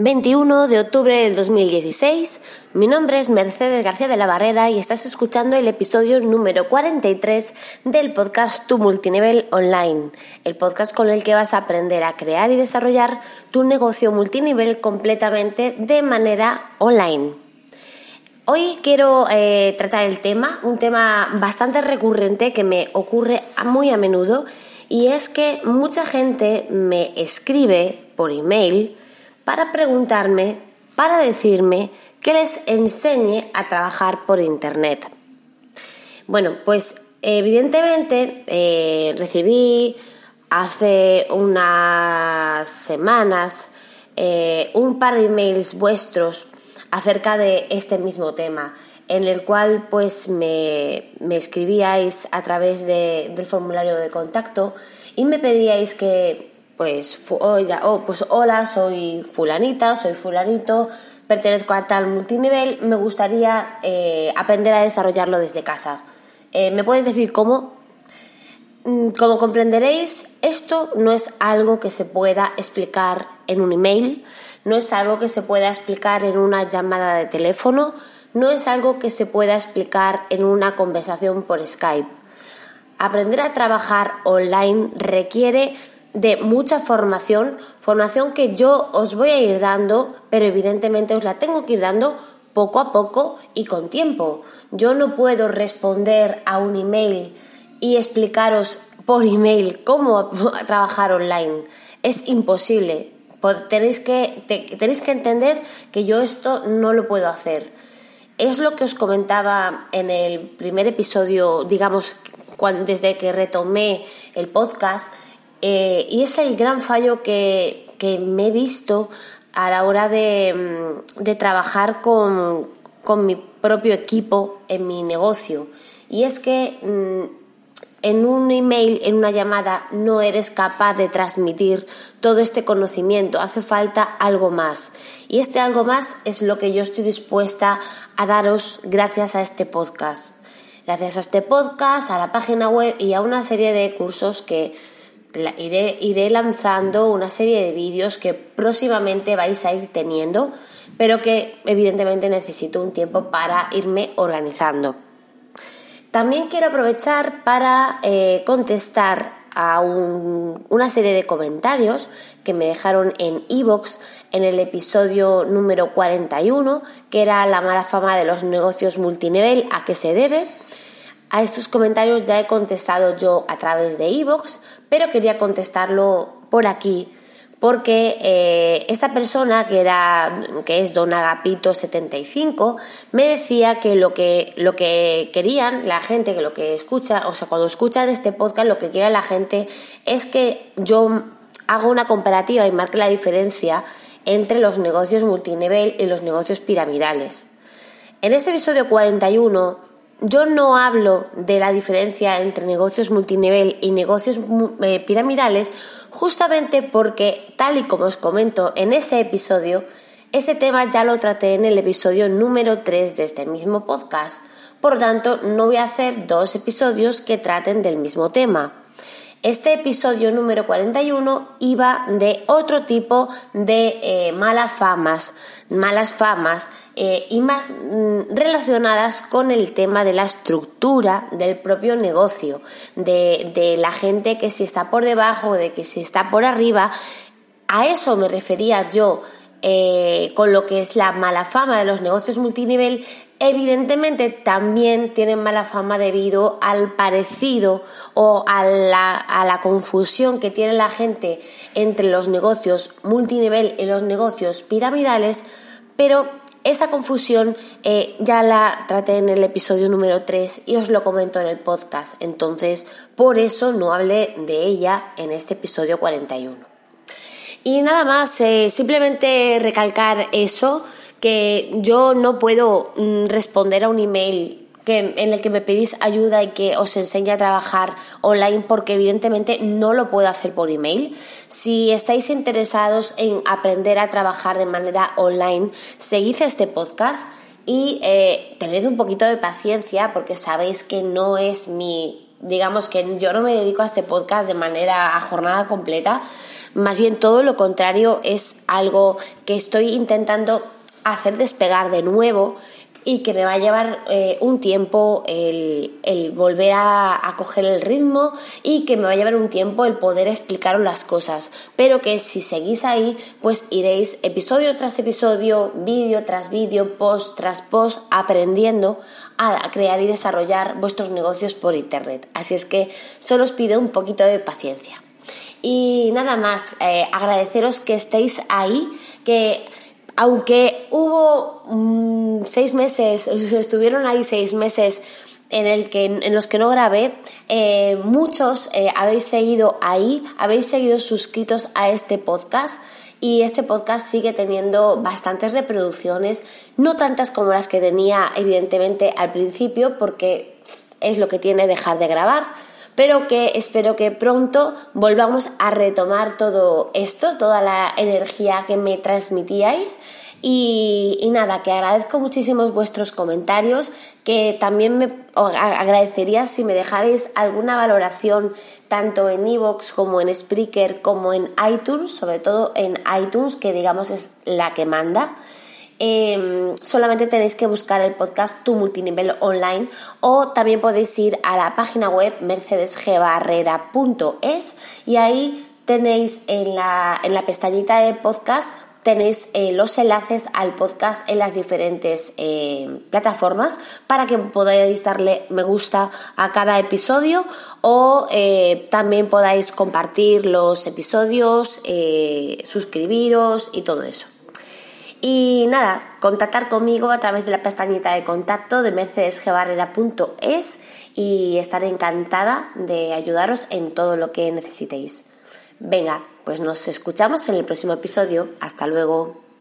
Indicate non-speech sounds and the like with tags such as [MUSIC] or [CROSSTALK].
21 de octubre del 2016. Mi nombre es Mercedes García de la Barrera y estás escuchando el episodio número 43 del podcast Tu Multinivel Online, el podcast con el que vas a aprender a crear y desarrollar tu negocio multinivel completamente de manera online. Hoy quiero eh, tratar el tema, un tema bastante recurrente que me ocurre muy a menudo y es que mucha gente me escribe por email para preguntarme, para decirme que les enseñe a trabajar por Internet. Bueno, pues evidentemente eh, recibí hace unas semanas eh, un par de emails vuestros acerca de este mismo tema en el cual pues me, escribíais a través del formulario de contacto y me pedíais que pues, oiga, oh, pues hola, soy fulanita, soy fulanito, pertenezco a tal multinivel, me gustaría eh, aprender a desarrollarlo desde casa. Eh, ¿Me puedes decir cómo? Mm, como comprenderéis, esto no es algo que se pueda explicar en un email, no es algo que se pueda explicar en una llamada de teléfono, no es algo que se pueda explicar en una conversación por Skype. Aprender a trabajar online requiere de mucha formación, formación que yo os voy a ir dando, pero evidentemente os la tengo que ir dando poco a poco y con tiempo. Yo no puedo responder a un email y explicaros por email cómo [LAUGHS] trabajar online. Es imposible. Tenéis que, tenéis que entender que yo esto no lo puedo hacer. Es lo que os comentaba en el primer episodio, digamos, cuando, desde que retomé el podcast, eh, y es el gran fallo que, me he visto a la hora de, mm, trabajar con, mi propio equipo en mi negocio. Y es que mm, en un email, en una llamada, no eres capaz de transmitir todo este conocimiento, hace falta algo más. Y este algo más es lo que yo estoy dispuesta a daros gracias a este podcast. Gracias a este podcast, a la página web y a una serie de cursos que iré, lanzando una serie de vídeos que próximamente vais a ir teniendo, pero que evidentemente necesito un tiempo para irme organizando. También quiero aprovechar para eh, contestar a una serie de comentarios que me dejaron en iVoox en el episodio número 41, que era la mala fama de los negocios multinivel, a qué se debe. A estos comentarios ya he contestado yo a través de iVoox, pero quería contestarlo por aquí porque eh, esta persona que era que es Don Agapito 75 me decía que lo que lo que querían la gente que lo que escucha o sea cuando escuchan este podcast lo que quiere la gente es que yo haga una comparativa y marque la diferencia entre los negocios multinivel y los negocios piramidales. En este episodio 41 yo no hablo de la diferencia entre negocios multinivel y negocios eh, piramidales justamente porque, tal y como os comento en ese episodio, ese tema ya lo traté en el episodio número 3 de este mismo podcast. Por tanto, no voy a hacer dos episodios que traten del mismo tema. Este episodio número 41 iba de otro tipo de eh, malas famas, malas famas eh, y más mm, relacionadas con el tema de la estructura del propio negocio, de, de la gente que si está por debajo, de que si está por arriba. A eso me refería yo eh, con lo que es la mala fama de los negocios multinivel, evidentemente también tienen mala fama debido al parecido o a la, confusión que tiene la gente entre los negocios multinivel y los negocios piramidales, pero esa confusión eh, ya la traté en el episodio número 3 y os lo comento en el podcast, entonces por eso no hablé de ella en este episodio 41. Y nada más, eh, simplemente recalcar eso, que yo no puedo mm, responder a un email que, en el que me pedís ayuda y que os enseñe a trabajar online porque evidentemente no lo puedo hacer por email. Si estáis interesados en aprender a trabajar de manera online, seguid este podcast y eh, tened un poquito de paciencia porque sabéis que no es mi, digamos que yo no me dedico a este podcast de manera a jornada completa Más bien todo lo contrario, es algo que estoy intentando hacer despegar de nuevo y que me va a llevar eh, un tiempo el, volver a, coger el ritmo y que me va a llevar un tiempo el poder explicaros las cosas, pero que si seguís ahí, pues iréis episodio tras episodio, vídeo tras vídeo, post tras post, aprendiendo a crear y desarrollar vuestros negocios por Internet. Así es que solo os pido un poquito de paciencia. Y nada más, eh, agradeceros que estéis ahí, que aunque hubo mm, seis meses, [LAUGHS] estuvieron ahí seis meses en, el que, en los que no grabé, eh, muchos eh, habéis seguido ahí, habéis seguido suscritos a este podcast y este podcast sigue teniendo bastantes reproducciones, no tantas como las que tenía evidentemente al principio porque es lo que tiene dejar de grabar pero que espero que pronto volvamos a retomar todo esto, toda la energía que me transmitíais. Y, nada, que agradezco muchísimo vuestros comentarios, que también me agradecería si me dejarais alguna valoración tanto en iVoox como en Spreaker como en iTunes, sobre todo en iTunes, que digamos es la que manda. Em, solamente tenéis que buscar el podcast Tu Multinivel Online o también podéis ir a la página web mercedesgbarrera.es y ahí tenéis en la, en la pestañita de podcast tenéis eh, los enlaces al podcast en las diferentes eh, plataformas para que podáis darle me gusta a cada episodio o eh, también podáis compartir los episodios, suscribiros y todo eso. Y nada, contactar conmigo a través de la pestañita de contacto de mercedesgebarrera.es y estaré encantada de ayudaros en todo lo que necesitéis. Venga, pues nos escuchamos en el próximo episodio. Hasta luego.